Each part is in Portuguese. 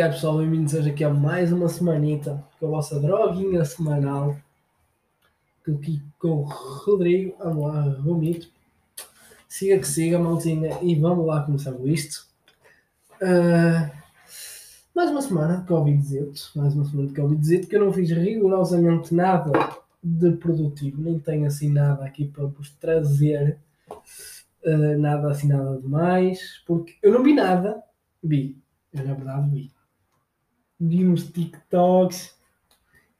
que é pessoal? Bem-vindos hoje aqui a mais uma semanita com a vossa droguinha semanal. Aqui com o Rodrigo, vamos lá, Romito. Siga que siga, maltinha, e vamos lá começar com isto. Uh, mais uma semana de Covid-19, mais uma semana de Covid-19 que eu não fiz rigorosamente nada de produtivo, nem tenho assim nada aqui para vos trazer, uh, nada assim, nada demais, porque eu não vi nada, vi, eu na verdade vi. Vi uns TikToks,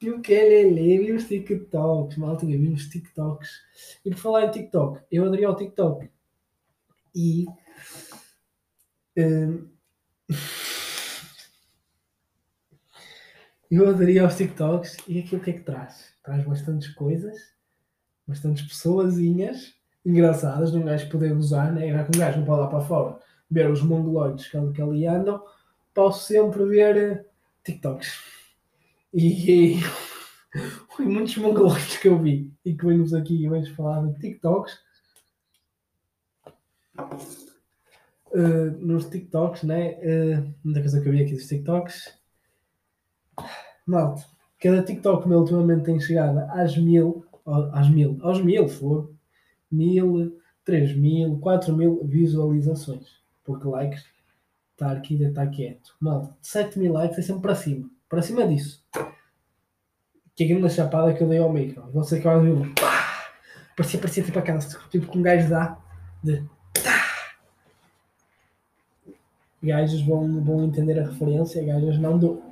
e o que é Lelê, vi uns TikToks, malta, vi uns TikToks. E por falar em TikTok, eu aderi ao TikTok e. Um, eu aderi aos TikToks e aquilo que é que traz? Traz bastantes coisas, bastantes pessoazinhas engraçadas, num gajo poder usar, né? Já que um gajo não pode lá para fora ver os mongoloides que, que ali andam, posso sempre ver TikToks. E, e, e muitos mongoloides que eu vi e que vemos aqui hoje falar de TikToks. Uh, nos TikToks, né? Uh, muita coisa que eu vi aqui dos TikToks. Malta, cada TikTok meu ultimamente tem chegado às mil, às mil, aos mil, for, mil, três mil, quatro mil visualizações. Porque likes, estar aqui e estar quieto. Malta, 7 mil likes é sempre para cima. Para cima disso. Que é grande chapada que eu dei ao micro. Você que vai ver Parecia, parecia tipo aquela, tipo que um gajo dá de Gajos vão, vão entender a referência, gajos não do.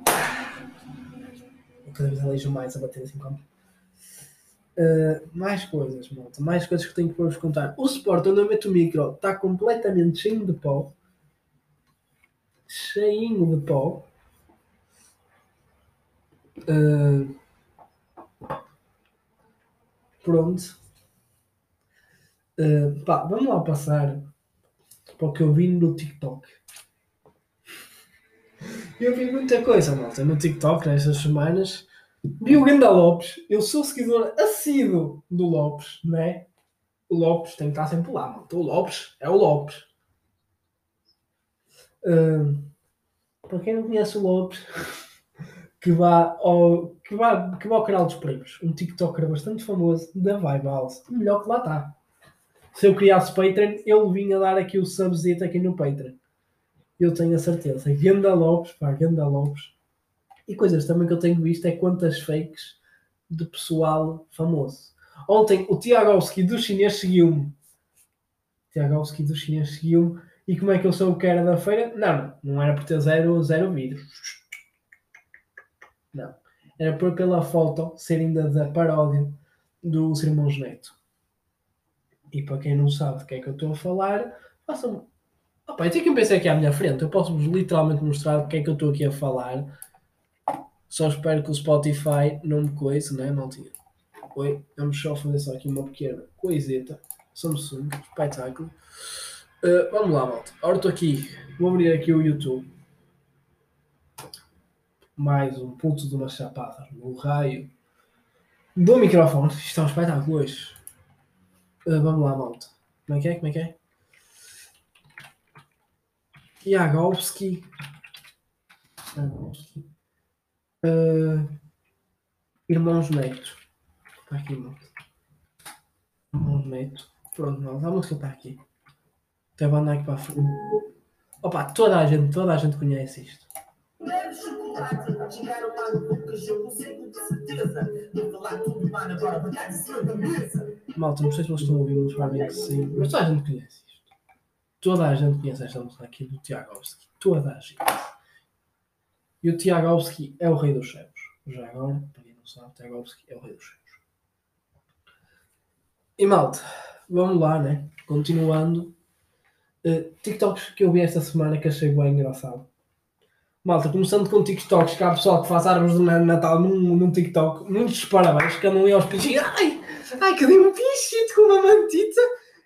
Eu cada vez alejo mais a bater assim como. Uh, mais coisas, malta. Mais coisas que tenho que vos contar. O suporte onde eu meto o micro está completamente cheio de pó. Cheinho de pó. Uh, pronto. Uh, pá, vamos lá passar para o que eu vi no TikTok. Eu vi muita coisa, malta, no TikTok nestas semanas. Vi o Ganda Lopes. Eu sou seguidor assíduo do Lopes, não é? O Lopes tem que estar sempre lá, malta. O Lopes é o Lopes. Para quem não conhece o Lopes, que vá ao, que vá, que vá ao canal dos primos. Um TikToker bastante famoso da Vibe House. Melhor que lá está. Se eu criasse Patreon, ele vinha dar aqui o subzito aqui no Patreon. Eu tenho a certeza. Ganda Lopes, pá, Ganda Lopes. E coisas também que eu tenho visto é quantas fakes de pessoal famoso. Ontem o Tiagovski do chinês seguiu-me. Tiagovski do chinês seguiu-me. E como é que eu sou o que era da feira? Não, não era por ter zero, zero vidros. Não. Era por pela foto ser ainda da paródia do Irmãos Neto. E para quem não sabe do que é que eu estou a falar, façam. Opa, eu tenho que pensar aqui à minha frente. Eu posso-vos literalmente mostrar o que é que eu estou aqui a falar. Só espero que o Spotify não me coise, né, maltinha? Oi, vamos só fazer só aqui uma pequena coiseta. Samsung, espetáculo. Uh, vamos lá, malta. Agora estou aqui. Vou abrir aqui o YouTube. Mais um ponto de uma chapada no raio do microfone. Isto é um espetáculo hoje. Uh, vamos lá, malta. Como é que é? Como é que é? Jagovski. Uh, Irmãos Neto. Está aqui, malta. Irmãos Neto. Pronto, malta. A música está aqui. Aqui para a frente. Opa, toda a gente, toda a gente conhece isto. Malta, não sei se vocês estão a ouvir, mas para mim que sim. Mas toda a gente conhece isto. Toda a gente conhece esta música aqui do Tiagovski. Toda a gente. E o Tiagovski é o rei dos céus. Já agora, para quem não sabe, Tiagovski é o rei dos céus. E malta, vamos lá, né? Continuando. Uh, TikToks que eu vi esta semana que achei bem engraçado. Malta, começando com TikToks, que há pessoal que faz árvores de Natal num, num TikTok, muitos parabéns, que andam ali aos peixinhos, ai, ai, que dei um pichito com uma mantita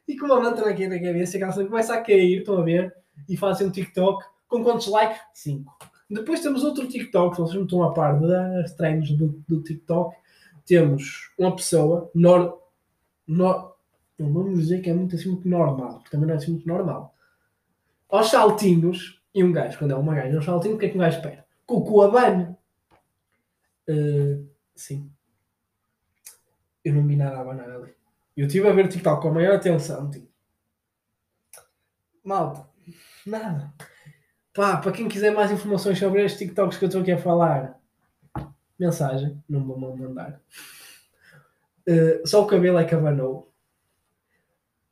e com uma manta aqui na cabeça, que ela começa a cair, estão a ver, e fazem um TikTok com quantos likes? 5. Depois temos outro TikTok, vocês não estão a par das treinos do, do TikTok, temos uma pessoa, nor, nor, não vamos dizer que é muito assim muito normal, porque também não é assim muito normal. Aos saltinhos, e um gajo, quando é uma gaja, aos saltinhos, o que é que um gajo espera? com o cu abano. Uh, sim. Eu não vi nada a abanar ali. Eu estive a ver TikTok com a maior atenção. Tipo. Malta, nada. Pá, para quem quiser mais informações sobre estes TikToks que eu estou aqui a falar, mensagem, não vou mandar. Uh, só o cabelo é que abanou.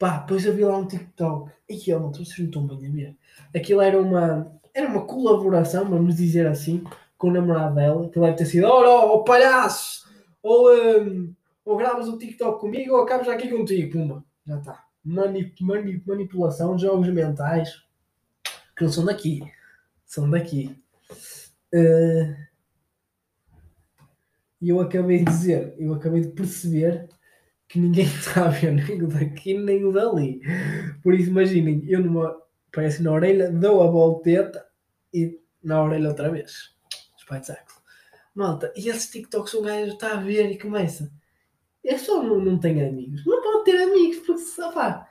Pá, depois eu vi lá um TikTok. E eu não vocês não estão bem a ver. Aquilo era uma, era uma colaboração, vamos dizer assim, com o namorado dela, que deve ter sido, oh, oh palhaço! Ou, um, ou graves o TikTok comigo ou acabas aqui contigo, pumba. Já está. Manip, manip, manipulação, jogos mentais, que não são daqui. São daqui. Uh, e eu acabei de dizer, eu acabei de perceber que ninguém ver nem o daqui nem o dali. Por isso, imaginem, eu numa, parece na orelha, dou a volteta e na orelha outra vez. Espetáculo. Malta, e esses TikToks o gajo está a ver e começa. É só não, não tem amigos. Não pode ter amigos, porque opá,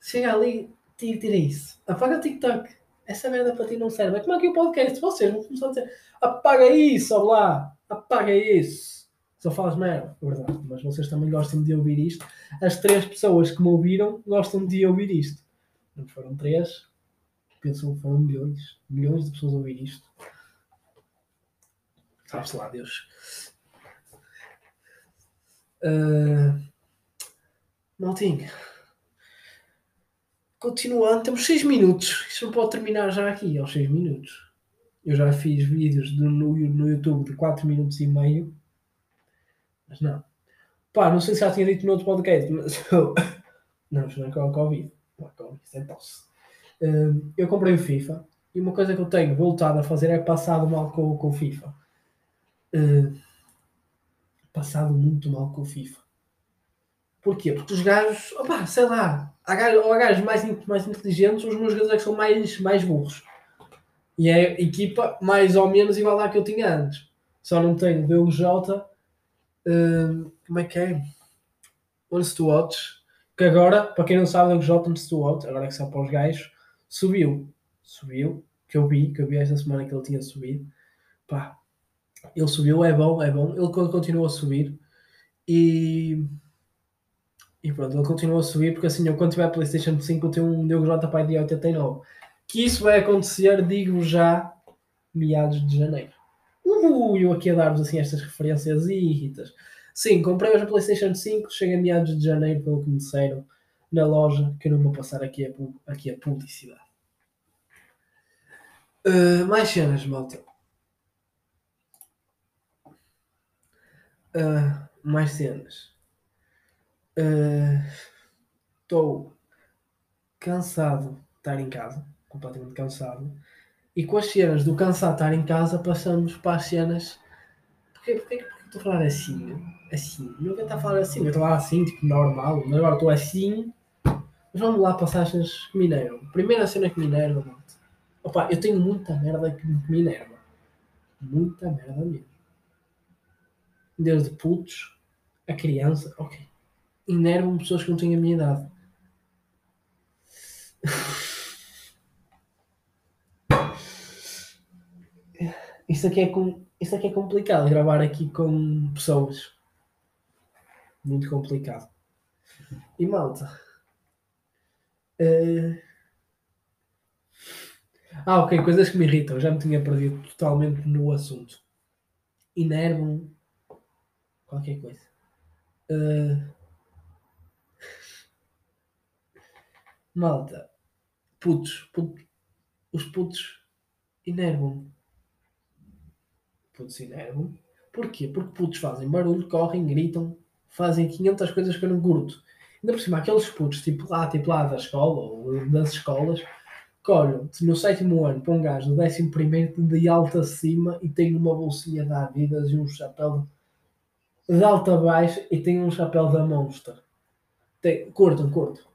chega ali, tira, tira isso. Apaga o TikTok. Essa merda para ti não serve. É como aqui o podcast. Vocês vão começar a dizer apaga isso, lá, apaga isso. Só falas merda, verdade. Mas vocês também gostam de ouvir isto. As três pessoas que me ouviram gostam de ouvir isto. Não foram três, penso que foram milhões. Milhões de pessoas a ouvir isto. Sabe-se lá, Deus. Uh, Maltinho. Continuando, temos 6 minutos. Isto não pode terminar já aqui, aos 6 minutos. Eu já fiz vídeos de, no, no YouTube de 4 minutos e meio. Mas não. Pá, não sei se já tinha dito no outro podcast, mas eu. Não, isto não é com a Covid. Não é Covid, é tosse. Uh, eu comprei o FIFA e uma coisa que eu tenho voltado a fazer é passado mal com, com o FIFA. Uh, passado muito mal com o FIFA. Porquê? Porque os gajos, opa, sei lá, há gajos, ou há gajos mais, mais inteligentes, os meus jogadores é são mais, mais burros. E é a equipa mais ou menos igual à que eu tinha antes. Só não tenho DLJ, uh, como é que é? Once to Watch, que agora, para quem não sabe, DLJ Once to Watch, agora é que são para os gajos, subiu. Subiu, que eu vi, que eu vi esta semana que ele tinha subido. Pá, ele subiu, é bom, é bom. Ele continua a subir. E, e pronto, ele continua a subir porque assim, eu quando tiver PlayStation 5 eu tenho um Diogo J pai de 89. Que isso vai acontecer, digo já, meados de janeiro. Eu aqui a dar-vos assim estas referências irritas. Sim, comprei hoje a PlayStation 5, chega a meados de janeiro, pelo que me disseram, na loja, que eu não vou passar aqui a, aqui a publicidade. Uh, mais cenas, malta. Uh, mais cenas. Estou uh, cansado de estar em casa, completamente cansado. E com as cenas do cansado de estar em casa, passamos para as cenas. Porquê, porquê, porquê estou a falar assim? Assim. Nunca está a falar assim. Eu estou falar assim, tipo normal. Mas agora estou assim. Mas vamos lá para as cenas que me enervam. Primeira cena que me enerva, Opa, eu tenho muita merda que me enerva. Muita merda mesmo desde putos a criança, ok. Enervam pessoas que não têm a minha idade. Isto aqui, é com, isto aqui é complicado, gravar aqui com pessoas. Muito complicado. E malta. Uh... Ah, ok, coisas que me irritam. Já me tinha perdido totalmente no assunto. Enervam qualquer coisa. Uh... Malta, putos, putos, os putos enervam-me. Putos enervam Porquê? Porque putos fazem barulho, correm, gritam, fazem 500 coisas que eu não curto. Ainda por cima, aqueles putos, tipo lá, tipo lá da escola, ou das escolas, que olham no sétimo ano para um gajo do décimo primeiro de alta acima e tem uma bolsinha da Adidas e um chapéu de alta a baixo e tem um chapéu da Monster. Tem, curtam, curto.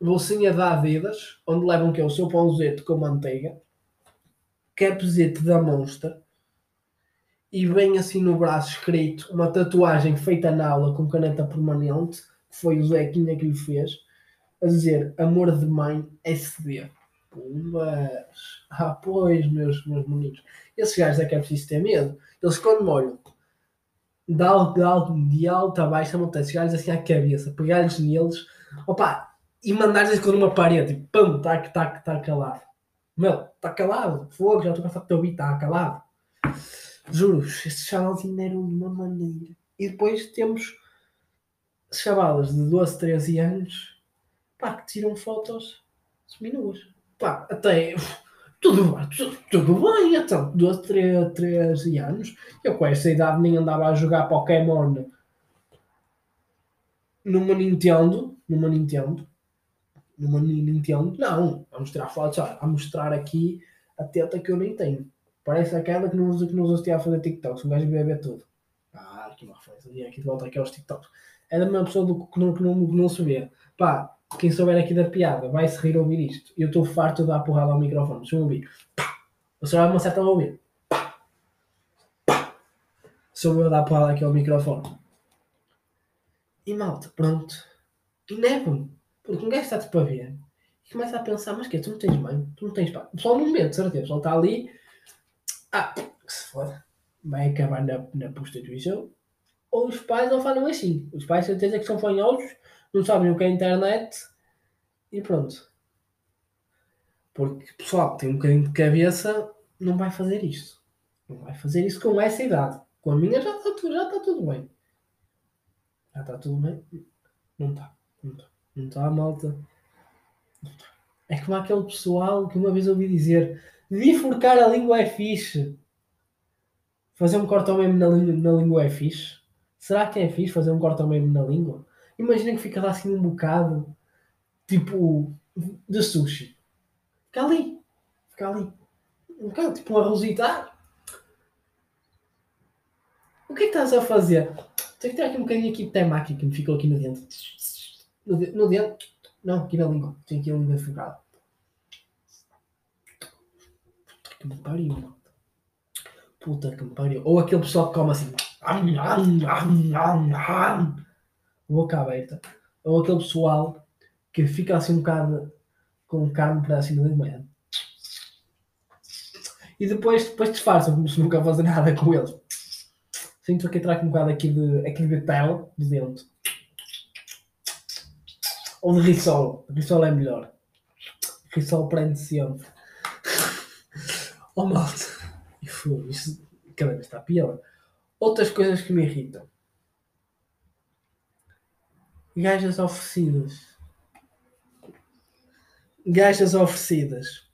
Bolsinha da Adidas, onde levam que é o seu pãozete com manteiga, capzete da Monster e vem assim no braço escrito uma tatuagem feita na aula com caneta permanente, que foi o Zequinha que lhe fez, a dizer amor de mãe SD. Pumbas. Ah, pois, meus, meus meninos. Esses gajos é que é preciso ter medo. Eles quando molham de, alto, de, alto, a baixa montanha, esses gajos assim à cabeça, pegar-lhes neles, opa, e mandar-lhes com uma parede, e pum, está tá, tá calado. Meu, está calado. Fogo, já estou a passar o teu ouvido, está calado. Juro, estes chavalzinhos deram de uma maneira. E depois temos chavalas de 12, 13 anos pá, que tiram fotos seminuas. Pá, até tudo, tudo, tudo bem, então, 12, 13, 13 anos. Eu com essa idade nem andava a jogar Pokémon numa Nintendo, numa Nintendo, numa Nintendo, não, a mostrar fotos, a mostrar aqui a teta que eu nem tenho. Parece aquela que não usa, que não usa a fazer TikToks, um gajo ver tudo. Ah, que má referência, e aqui de volta aqui aos TikToks. É da mesma pessoa do que não, que não, que não se vê. Pá, quem souber aqui da piada vai se rir ouvir isto. Eu estou farto de dar porrada ao microfone. Deixa eu ouvir. Pá! O senhor vai me acertar a ouvir. Pá! Pá! Sou eu a dar porrada aqui ao microfone. E malta, pronto. E nevam. Porque um gajo está-te para ver. E começa a pensar, mas que Tu não tens mãe? Tu não tens pai? O pessoal não mente, certeza. O pessoal está ali. Ah, se foda. Vai acabar na, na prostituição. Ou os pais não falam assim. Os pais, certeza que são fanhosos não sabem o que é internet e pronto. Porque pessoal que tem um bocadinho de cabeça não vai fazer isto. Não vai fazer isso com essa idade. Com a minha já está tudo, já está tudo bem. Já está tudo bem? Não está. Não está. Não está, malta. Não está. É como aquele pessoal que uma vez ouvi dizer bifurcar a língua é fixe. Fazer um corte ao mesmo na, na língua é fixe. Será que é fixe fazer um corte ao mesmo na língua? Imagina que fica lá assim um bocado tipo de sushi. Fica ali. Fica ali. Um bocado tipo um arrozito. O que é que estás a fazer? Tenho que ter aqui um bocadinho aqui de temaki que me ficou aqui no dente. No, de, no dente? Não, aqui na língua. Tenho aqui a língua fugada. Puta que me pariu, Puta que me pariu. Ou aquele pessoal que come assim boca aberta, ou aquele pessoal que fica assim um bocado com carne para cima da manhã. E depois, depois disfarçam como se nunca fosse nada com eles. Sinto aqui atrás um bocado aqui de, aqui de pele de dentro. Ou de risol. Risol é melhor. Risol prende sempre. Oh malta. Isso cada vez está pior. Outras coisas que me irritam gajas oferecidas. Gajas oferecidas.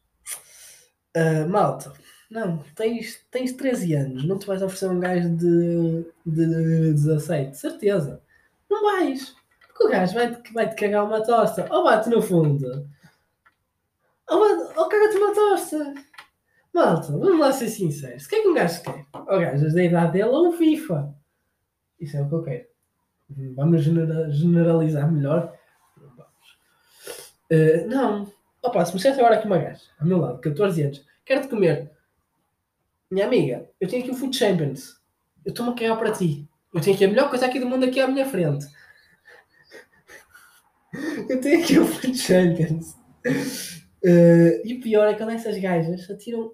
Uh, malta, não, tens, tens 13 anos, não te vais oferecer um gajo de, de 17, certeza. Não vais. Porque o gajo vai-te vai -te cagar uma tosta. Ou bate no fundo. Ou, ou caga-te uma tosta. Malta, vamos lá ser sinceros. O que é que um gajo quer? O gajo da idade dele ou um FIFA. Isso é o que eu quero. Vamos generalizar melhor? Uh, não. Opa, se me dissesse agora aqui uma gaja, ao meu lado, 14 anos, quero-te comer. Minha amiga, eu tenho aqui o Food Champions. Eu estou-me a cagar para ti. Eu tenho aqui a melhor coisa aqui do mundo aqui à minha frente. eu tenho aqui o Food Champions. Uh, e o pior é quando essas gajas atiram.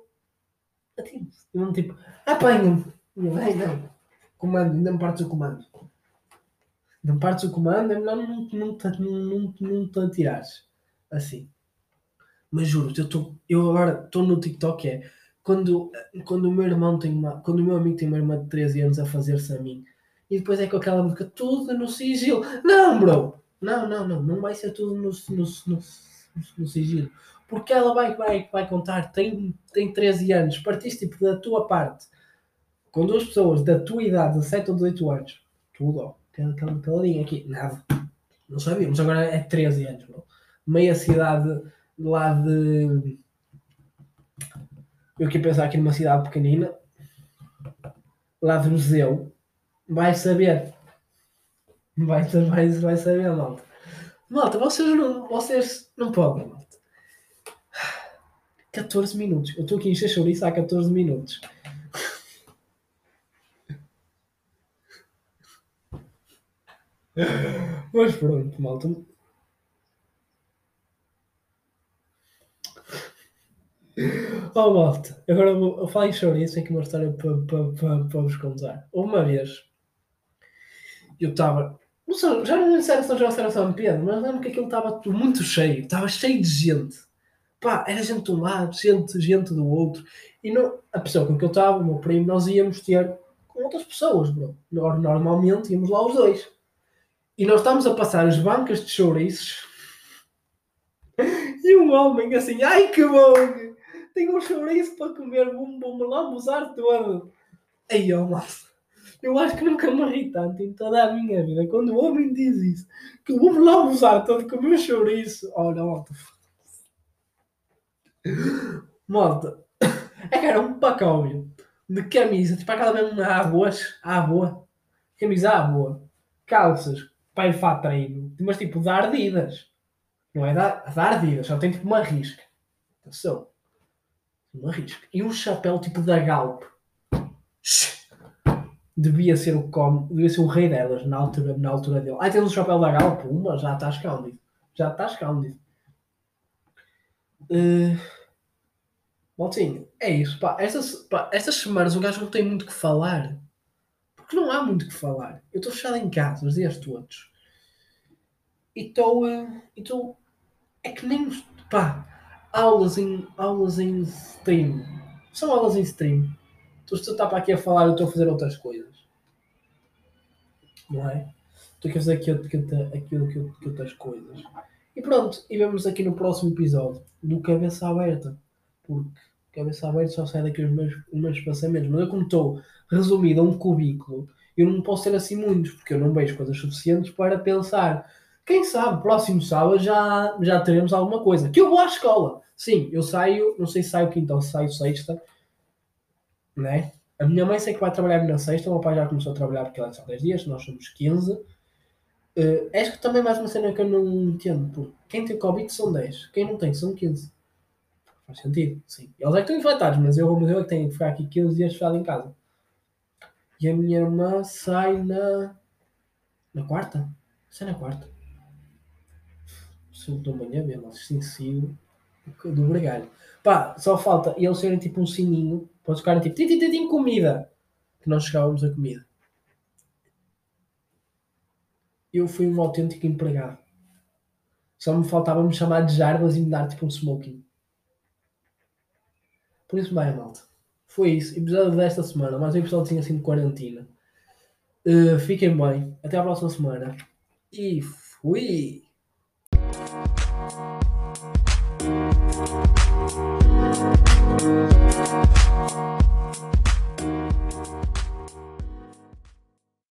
Atiram-se. Tipo, apanham-me. Não, não. Comando, ainda me partes o comando não partes o comando, é melhor não, não, não, não, te atirares. Assim. Mas juro, eu, tô, eu agora estou no TikTok é quando, quando o meu irmão tem uma. Quando o meu amigo tem uma irmã de 13 anos a fazer-se a mim. E depois é com aquela música tudo no sigilo. Não, bro! Não, não, não. Não vai ser tudo no, no, no, no sigilo. Porque ela vai, vai, vai contar, tem, tem 13 anos, partiste tipo da tua parte, com duas pessoas da tua idade, 17 ou 18 anos, tudo, ó aquela caladinha aqui, nada. Não sabíamos, agora é 13 anos, bro. Meia cidade lá de. Eu aqui pensar aqui numa cidade pequenina, lá de museu, vai saber. Vai, vai, vai saber, malta. Malta, vocês não, vocês não podem, malta. 14 minutos. Eu estou aqui em chouriço há 14 minutos. Mas pronto, malta. oh, malta, agora vou, eu falo em chouriço, tenho aqui uma história para, vos contar. Uma vez, eu estava, não sei, já não sei se era São João, se era São Pedro, mas lembro que aquilo estava muito cheio, estava cheio de gente. Pá, era gente de um lado, gente, gente do outro. E não, a pessoa com que eu estava, o meu primo, nós íamos ter com outras pessoas, bro. Normalmente íamos lá os dois. E nós estávamos a passar as bancas de chouriços e um homem assim, ai que bom! Tenho um chouriço para comer, vou-me vou lambuzar todo. Aí, ó, nossa. Eu acho que nunca me ri tanto em toda a minha vida. Quando o homem diz isso, que vou-me lambuzar todo com o meu chouriço. Olha, malta. Malta. É que era um pacóvio de camisa, tipo aquela mesmo à boa, à boa. Camisa à boa. Calças para ir fato treino, mas tipo de ardidas. Não é da, da ardidas, só tem tipo uma risca. Atenção. Uma risca. E um chapéu tipo da Galp. Devia ser o com, devia ser o rei delas na altura, na altura dele. Ah, tens um chapéu da Galp? Uma, já está escondido. Já está escondido. Uh, Maltinho, é isso. Pá. Estas, pá, estas semanas o gajo não tem muito que falar. Porque não há muito que falar. Eu estou fechado em casa os dias todos. E estou. Uh, é que nem. Pá, aulas em, aulas em stream. São aulas em stream. Tu se tu está para aqui a falar, eu estou a fazer outras coisas. Não é? Estou aqui a fazer aqui, aqui, aqui, aqui, aqui outras coisas. E pronto, e vemos aqui no próximo episódio do Cabeça Aberta. Porque cabeça aberta só sai daqui os meus, os meus pensamentos. Mas eu, como estou resumido a um cubículo, eu não posso ter assim muitos, porque eu não vejo coisas suficientes para pensar. Quem sabe, próximo sábado já, já teremos alguma coisa. Que eu vou à escola. Sim, eu saio, não sei se saio quinta ou se saio sexta, né? A minha mãe sei que vai trabalhar na sexta, o meu pai já começou a trabalhar porque ela é só 10 dias, nós somos 15. Uh, acho que também mais uma cena que eu não entendo. Porque quem tem Covid são 10, quem não tem são 15. Faz sentido, sim. Eles é que estão infectados, mas eu, mas eu é que tenho que ficar aqui 15 dias fechado em casa. E a minha irmã sai na. Na quarta? Sai na quarta. Se eu estou amanhã mesmo, assim sigo do bregalho. Pá, só falta eles serem tipo um sininho para tocarem tipo tim, comida. Que nós chegávamos a comida eu fui um autêntico empregado. Só me faltava me chamar de Jarbas e me dar tipo um smoking. Por isso, bem, malta. Foi isso. Episódio desta semana. Mais um episódio assim de quarentena. Uh, fiquem bem. Até à próxima semana. E fui!